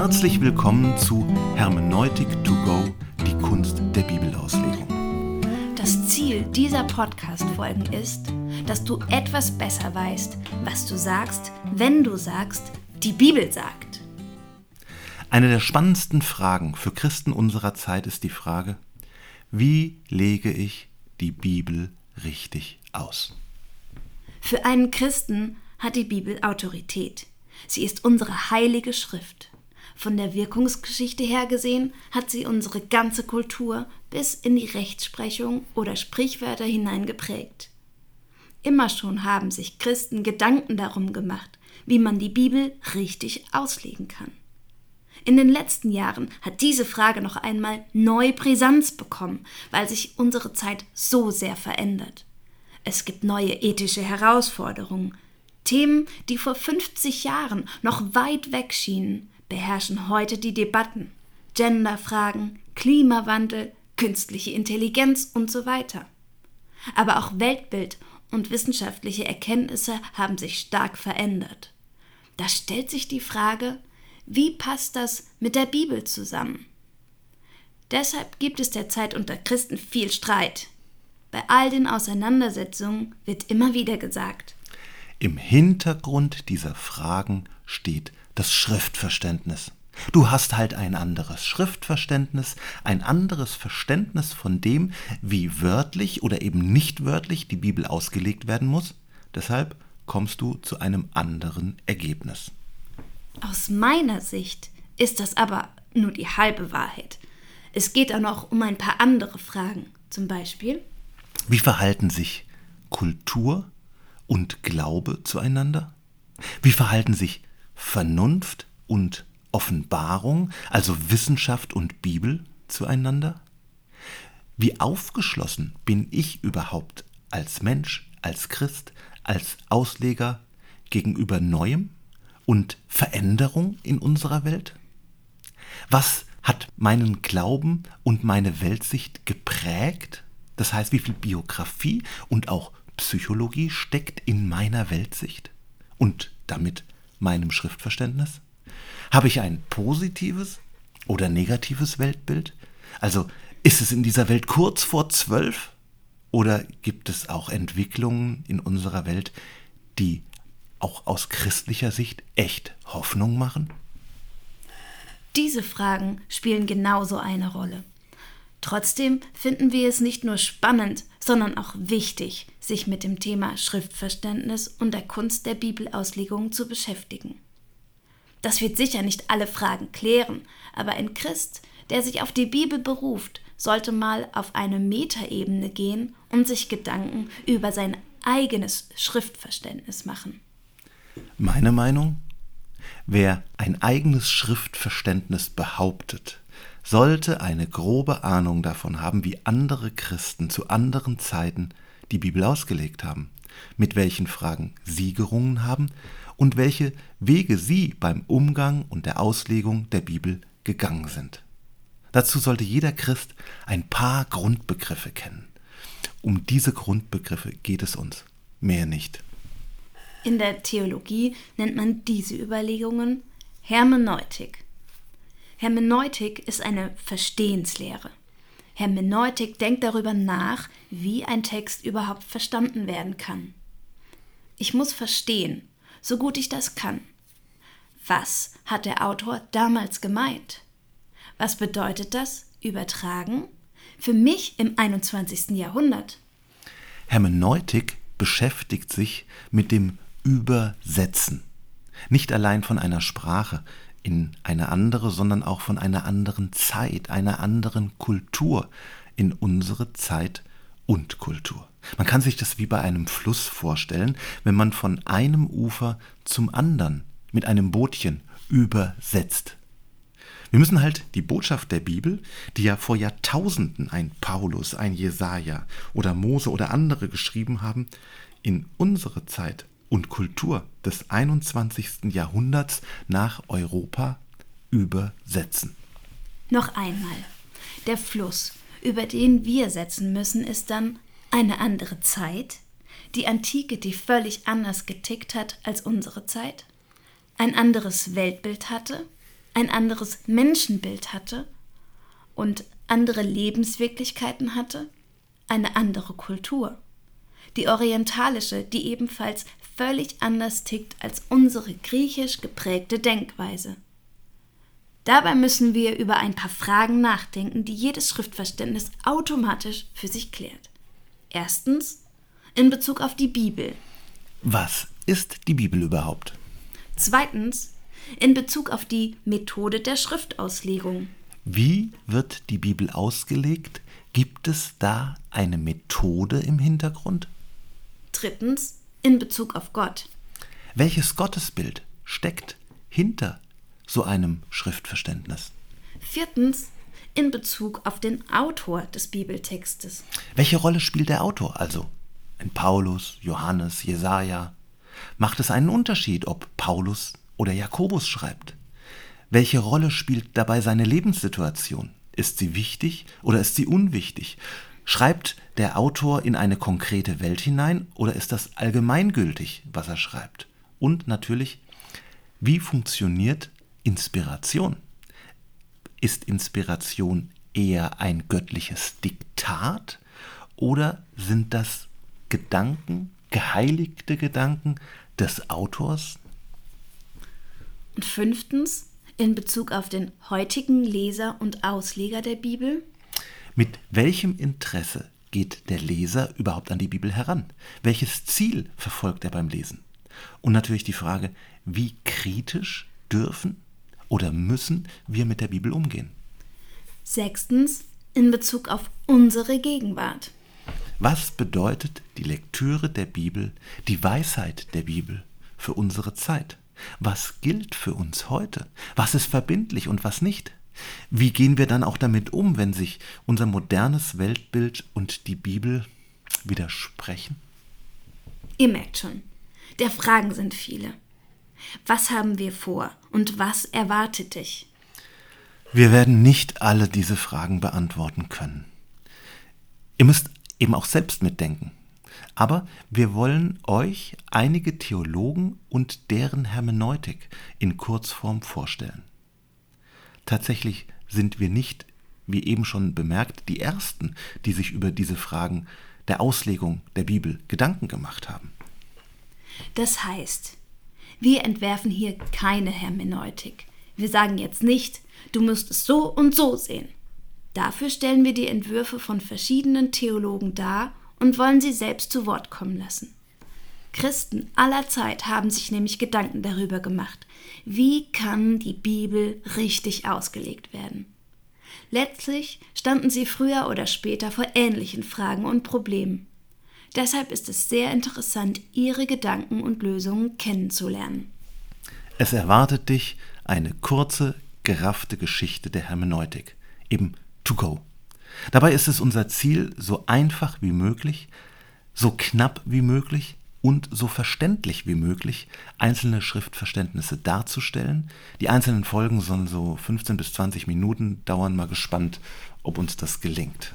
Herzlich willkommen zu Hermeneutik to go, die Kunst der Bibelauslegung. Das Ziel dieser Podcast-Folgen ist, dass du etwas besser weißt, was du sagst, wenn du sagst, die Bibel sagt. Eine der spannendsten Fragen für Christen unserer Zeit ist die Frage, wie lege ich die Bibel richtig aus? Für einen Christen hat die Bibel Autorität. Sie ist unsere heilige Schrift. Von der Wirkungsgeschichte her gesehen hat sie unsere ganze Kultur bis in die Rechtsprechung oder Sprichwörter hinein geprägt. Immer schon haben sich Christen Gedanken darum gemacht, wie man die Bibel richtig auslegen kann. In den letzten Jahren hat diese Frage noch einmal neu Brisanz bekommen, weil sich unsere Zeit so sehr verändert. Es gibt neue ethische Herausforderungen. Themen, die vor 50 Jahren noch weit weg schienen, beherrschen heute die Debatten. Genderfragen, Klimawandel, künstliche Intelligenz und so weiter. Aber auch Weltbild und wissenschaftliche Erkenntnisse haben sich stark verändert. Da stellt sich die Frage, wie passt das mit der Bibel zusammen? Deshalb gibt es derzeit unter Christen viel Streit. Bei all den Auseinandersetzungen wird immer wieder gesagt, im Hintergrund dieser Fragen steht das Schriftverständnis. Du hast halt ein anderes Schriftverständnis, ein anderes Verständnis von dem, wie wörtlich oder eben nicht wörtlich die Bibel ausgelegt werden muss. Deshalb kommst du zu einem anderen Ergebnis. Aus meiner Sicht ist das aber nur die halbe Wahrheit. Es geht auch noch um ein paar andere Fragen. Zum Beispiel. Wie verhalten sich Kultur und Glaube zueinander? Wie verhalten sich Vernunft und Offenbarung, also Wissenschaft und Bibel zueinander? Wie aufgeschlossen bin ich überhaupt als Mensch, als Christ, als Ausleger gegenüber Neuem und Veränderung in unserer Welt? Was hat meinen Glauben und meine Weltsicht geprägt? Das heißt, wie viel Biografie und auch Psychologie steckt in meiner Weltsicht und damit meinem Schriftverständnis? Habe ich ein positives oder negatives Weltbild? Also ist es in dieser Welt kurz vor zwölf? Oder gibt es auch Entwicklungen in unserer Welt, die auch aus christlicher Sicht echt Hoffnung machen? Diese Fragen spielen genauso eine Rolle. Trotzdem finden wir es nicht nur spannend, sondern auch wichtig, sich mit dem Thema Schriftverständnis und der Kunst der Bibelauslegung zu beschäftigen. Das wird sicher nicht alle Fragen klären, aber ein Christ, der sich auf die Bibel beruft, sollte mal auf eine Metaebene gehen und sich Gedanken über sein eigenes Schriftverständnis machen. Meine Meinung? Wer ein eigenes Schriftverständnis behauptet, sollte eine grobe Ahnung davon haben, wie andere Christen zu anderen Zeiten die Bibel ausgelegt haben, mit welchen Fragen sie gerungen haben und welche Wege sie beim Umgang und der Auslegung der Bibel gegangen sind. Dazu sollte jeder Christ ein paar Grundbegriffe kennen. Um diese Grundbegriffe geht es uns, mehr nicht. In der Theologie nennt man diese Überlegungen Hermeneutik. Hermeneutik ist eine Verstehenslehre. Hermeneutik denkt darüber nach, wie ein Text überhaupt verstanden werden kann. Ich muss verstehen, so gut ich das kann. Was hat der Autor damals gemeint? Was bedeutet das übertragen für mich im 21. Jahrhundert? Hermeneutik beschäftigt sich mit dem Übersetzen. Nicht allein von einer Sprache, in eine andere, sondern auch von einer anderen Zeit, einer anderen Kultur in unsere Zeit und Kultur. Man kann sich das wie bei einem Fluss vorstellen, wenn man von einem Ufer zum anderen mit einem Bootchen übersetzt. Wir müssen halt die Botschaft der Bibel, die ja vor Jahrtausenden ein Paulus, ein Jesaja oder Mose oder andere geschrieben haben, in unsere Zeit und Kultur des 21. Jahrhunderts nach Europa übersetzen. Noch einmal. Der Fluss, über den wir setzen müssen, ist dann eine andere Zeit, die Antike, die völlig anders getickt hat als unsere Zeit, ein anderes Weltbild hatte, ein anderes Menschenbild hatte und andere Lebenswirklichkeiten hatte, eine andere Kultur. Die orientalische, die ebenfalls völlig anders tickt als unsere griechisch geprägte Denkweise. Dabei müssen wir über ein paar Fragen nachdenken, die jedes Schriftverständnis automatisch für sich klärt. Erstens in Bezug auf die Bibel. Was ist die Bibel überhaupt? Zweitens in Bezug auf die Methode der Schriftauslegung. Wie wird die Bibel ausgelegt? Gibt es da eine Methode im Hintergrund? Drittens in Bezug auf Gott. Welches Gottesbild steckt hinter so einem Schriftverständnis? Viertens in Bezug auf den Autor des Bibeltextes. Welche Rolle spielt der Autor also? In Paulus, Johannes, Jesaja? Macht es einen Unterschied, ob Paulus oder Jakobus schreibt? Welche Rolle spielt dabei seine Lebenssituation? Ist sie wichtig oder ist sie unwichtig? Schreibt der Autor in eine konkrete Welt hinein oder ist das allgemeingültig, was er schreibt? Und natürlich, wie funktioniert Inspiration? Ist Inspiration eher ein göttliches Diktat oder sind das Gedanken, geheiligte Gedanken des Autors? Und fünftens, in Bezug auf den heutigen Leser und Ausleger der Bibel? Mit welchem Interesse geht der Leser überhaupt an die Bibel heran? Welches Ziel verfolgt er beim Lesen? Und natürlich die Frage, wie kritisch dürfen oder müssen wir mit der Bibel umgehen? Sechstens, in Bezug auf unsere Gegenwart. Was bedeutet die Lektüre der Bibel, die Weisheit der Bibel für unsere Zeit? Was gilt für uns heute? Was ist verbindlich und was nicht? Wie gehen wir dann auch damit um, wenn sich unser modernes Weltbild und die Bibel widersprechen? Ihr merkt schon, der Fragen sind viele. Was haben wir vor und was erwartet dich? Wir werden nicht alle diese Fragen beantworten können. Ihr müsst eben auch selbst mitdenken. Aber wir wollen euch einige Theologen und deren Hermeneutik in Kurzform vorstellen. Tatsächlich sind wir nicht, wie eben schon bemerkt, die Ersten, die sich über diese Fragen der Auslegung der Bibel Gedanken gemacht haben. Das heißt, wir entwerfen hier keine Hermeneutik. Wir sagen jetzt nicht, du musst es so und so sehen. Dafür stellen wir die Entwürfe von verschiedenen Theologen dar und wollen sie selbst zu Wort kommen lassen. Christen aller Zeit haben sich nämlich Gedanken darüber gemacht, wie kann die Bibel richtig ausgelegt werden. Letztlich standen sie früher oder später vor ähnlichen Fragen und Problemen. Deshalb ist es sehr interessant, ihre Gedanken und Lösungen kennenzulernen. Es erwartet dich eine kurze, geraffte Geschichte der Hermeneutik, eben to go. Dabei ist es unser Ziel, so einfach wie möglich, so knapp wie möglich und so verständlich wie möglich einzelne Schriftverständnisse darzustellen. Die einzelnen Folgen sollen so 15 bis 20 Minuten dauern. Mal gespannt, ob uns das gelingt.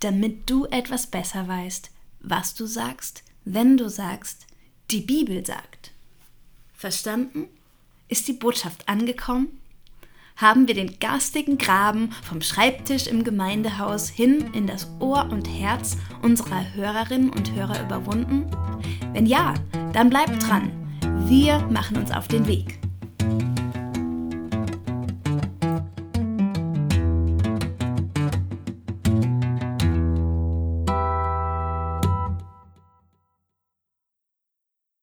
Damit du etwas besser weißt, was du sagst, wenn du sagst, die Bibel sagt. Verstanden? Ist die Botschaft angekommen? Haben wir den garstigen Graben vom Schreibtisch im Gemeindehaus hin in das Ohr und Herz unserer Hörerinnen und Hörer überwunden? Wenn ja, dann bleibt dran. Wir machen uns auf den Weg.